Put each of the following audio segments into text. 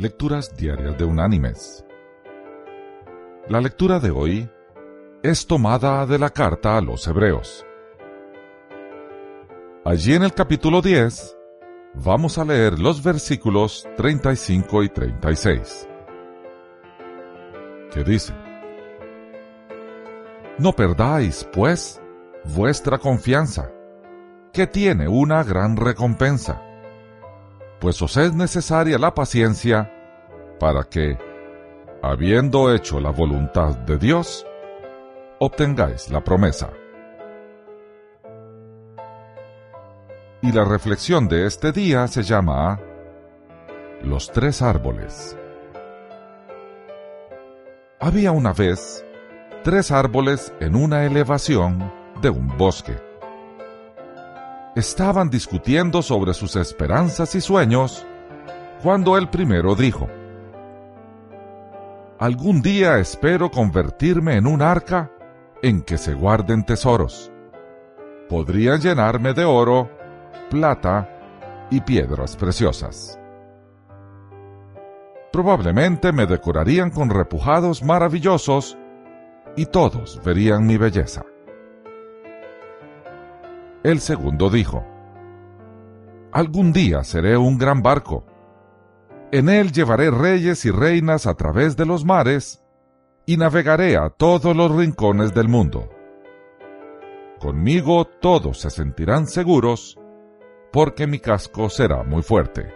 Lecturas Diarias de Unánimes. La lectura de hoy es tomada de la carta a los Hebreos. Allí en el capítulo 10 vamos a leer los versículos 35 y 36, que dice, No perdáis, pues, vuestra confianza, que tiene una gran recompensa pues os es necesaria la paciencia para que, habiendo hecho la voluntad de Dios, obtengáis la promesa. Y la reflexión de este día se llama Los tres árboles. Había una vez tres árboles en una elevación de un bosque estaban discutiendo sobre sus esperanzas y sueños cuando el primero dijo, Algún día espero convertirme en un arca en que se guarden tesoros. Podrían llenarme de oro, plata y piedras preciosas. Probablemente me decorarían con repujados maravillosos y todos verían mi belleza. El segundo dijo, Algún día seré un gran barco. En él llevaré reyes y reinas a través de los mares y navegaré a todos los rincones del mundo. Conmigo todos se sentirán seguros porque mi casco será muy fuerte.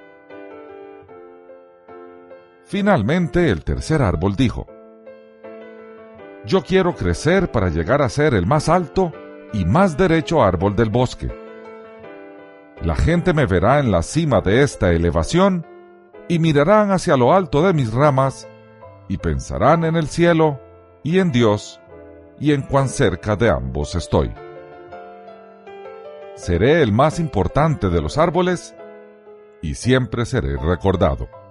Finalmente el tercer árbol dijo, Yo quiero crecer para llegar a ser el más alto y más derecho árbol del bosque. La gente me verá en la cima de esta elevación y mirarán hacia lo alto de mis ramas y pensarán en el cielo y en Dios y en cuán cerca de ambos estoy. Seré el más importante de los árboles y siempre seré recordado.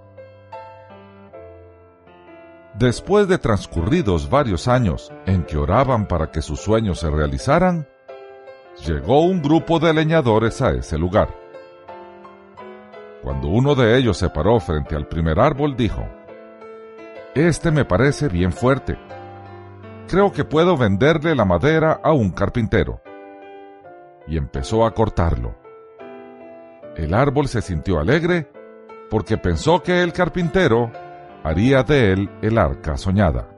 Después de transcurridos varios años en que oraban para que sus sueños se realizaran, llegó un grupo de leñadores a ese lugar. Cuando uno de ellos se paró frente al primer árbol, dijo, Este me parece bien fuerte. Creo que puedo venderle la madera a un carpintero. Y empezó a cortarlo. El árbol se sintió alegre porque pensó que el carpintero haría de él el arca soñada.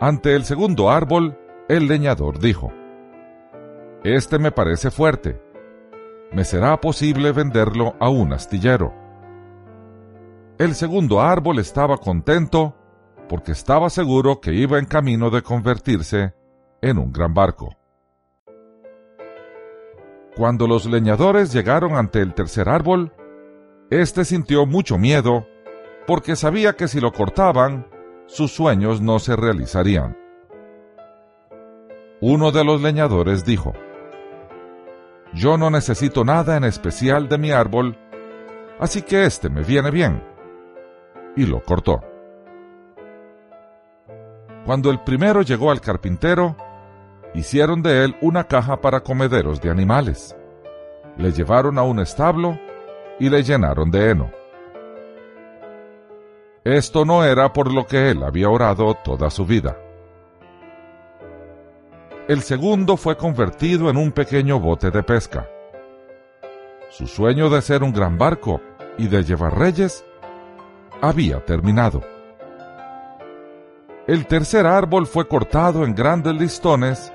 Ante el segundo árbol, el leñador dijo, Este me parece fuerte. Me será posible venderlo a un astillero. El segundo árbol estaba contento porque estaba seguro que iba en camino de convertirse en un gran barco. Cuando los leñadores llegaron ante el tercer árbol, éste sintió mucho miedo porque sabía que si lo cortaban, sus sueños no se realizarían. Uno de los leñadores dijo, Yo no necesito nada en especial de mi árbol, así que este me viene bien. Y lo cortó. Cuando el primero llegó al carpintero, hicieron de él una caja para comederos de animales. Le llevaron a un establo y le llenaron de heno. Esto no era por lo que él había orado toda su vida. El segundo fue convertido en un pequeño bote de pesca. Su sueño de ser un gran barco y de llevar reyes había terminado. El tercer árbol fue cortado en grandes listones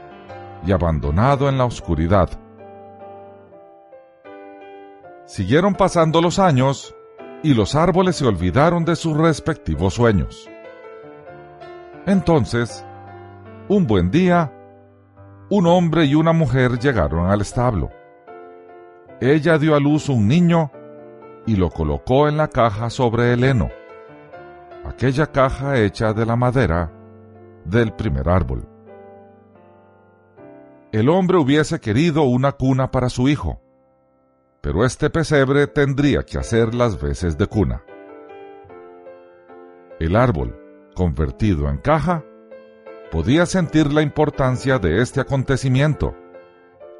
y abandonado en la oscuridad. Siguieron pasando los años y los árboles se olvidaron de sus respectivos sueños. Entonces, un buen día, un hombre y una mujer llegaron al establo. Ella dio a luz un niño y lo colocó en la caja sobre el heno, aquella caja hecha de la madera del primer árbol. El hombre hubiese querido una cuna para su hijo, pero este pesebre tendría que hacer las veces de cuna. El árbol, convertido en caja, podía sentir la importancia de este acontecimiento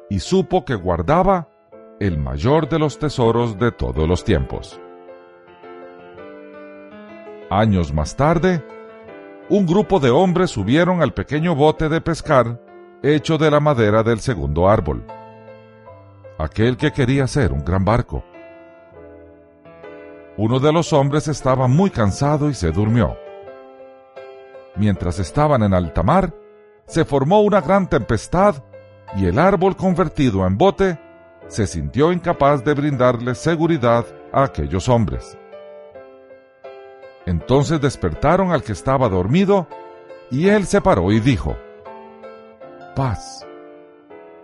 y supo que guardaba el mayor de los tesoros de todos los tiempos. Años más tarde, un grupo de hombres subieron al pequeño bote de pescar hecho de la madera del segundo árbol, aquel que quería ser un gran barco. Uno de los hombres estaba muy cansado y se durmió. Mientras estaban en alta mar, se formó una gran tempestad y el árbol convertido en bote se sintió incapaz de brindarle seguridad a aquellos hombres. Entonces despertaron al que estaba dormido, y él se paró y dijo, Paz.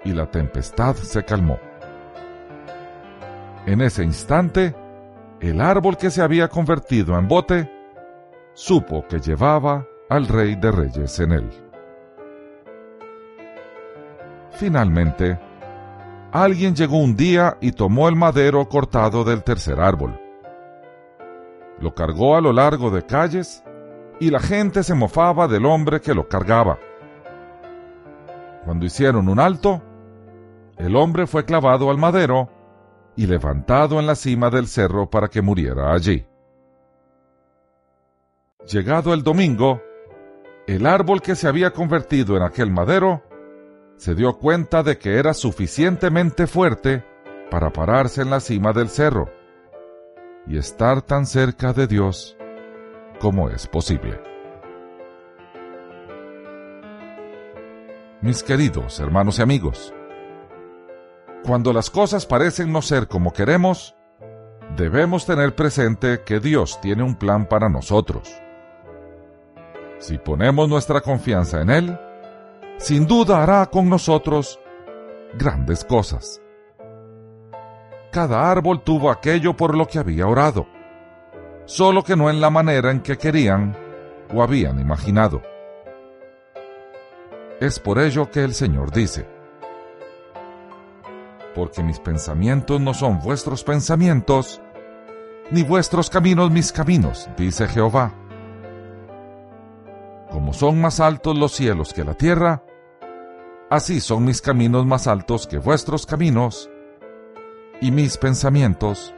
Y la tempestad se calmó. En ese instante, el árbol que se había convertido en bote supo que llevaba al rey de reyes en él. Finalmente, alguien llegó un día y tomó el madero cortado del tercer árbol lo cargó a lo largo de calles y la gente se mofaba del hombre que lo cargaba. Cuando hicieron un alto, el hombre fue clavado al madero y levantado en la cima del cerro para que muriera allí. Llegado el domingo, el árbol que se había convertido en aquel madero se dio cuenta de que era suficientemente fuerte para pararse en la cima del cerro y estar tan cerca de Dios como es posible. Mis queridos hermanos y amigos, cuando las cosas parecen no ser como queremos, debemos tener presente que Dios tiene un plan para nosotros. Si ponemos nuestra confianza en Él, sin duda hará con nosotros grandes cosas cada árbol tuvo aquello por lo que había orado, solo que no en la manera en que querían o habían imaginado. Es por ello que el Señor dice, porque mis pensamientos no son vuestros pensamientos, ni vuestros caminos mis caminos, dice Jehová. Como son más altos los cielos que la tierra, así son mis caminos más altos que vuestros caminos, y mis pensamientos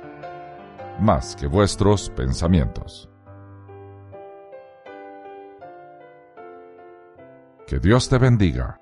más que vuestros pensamientos. Que Dios te bendiga.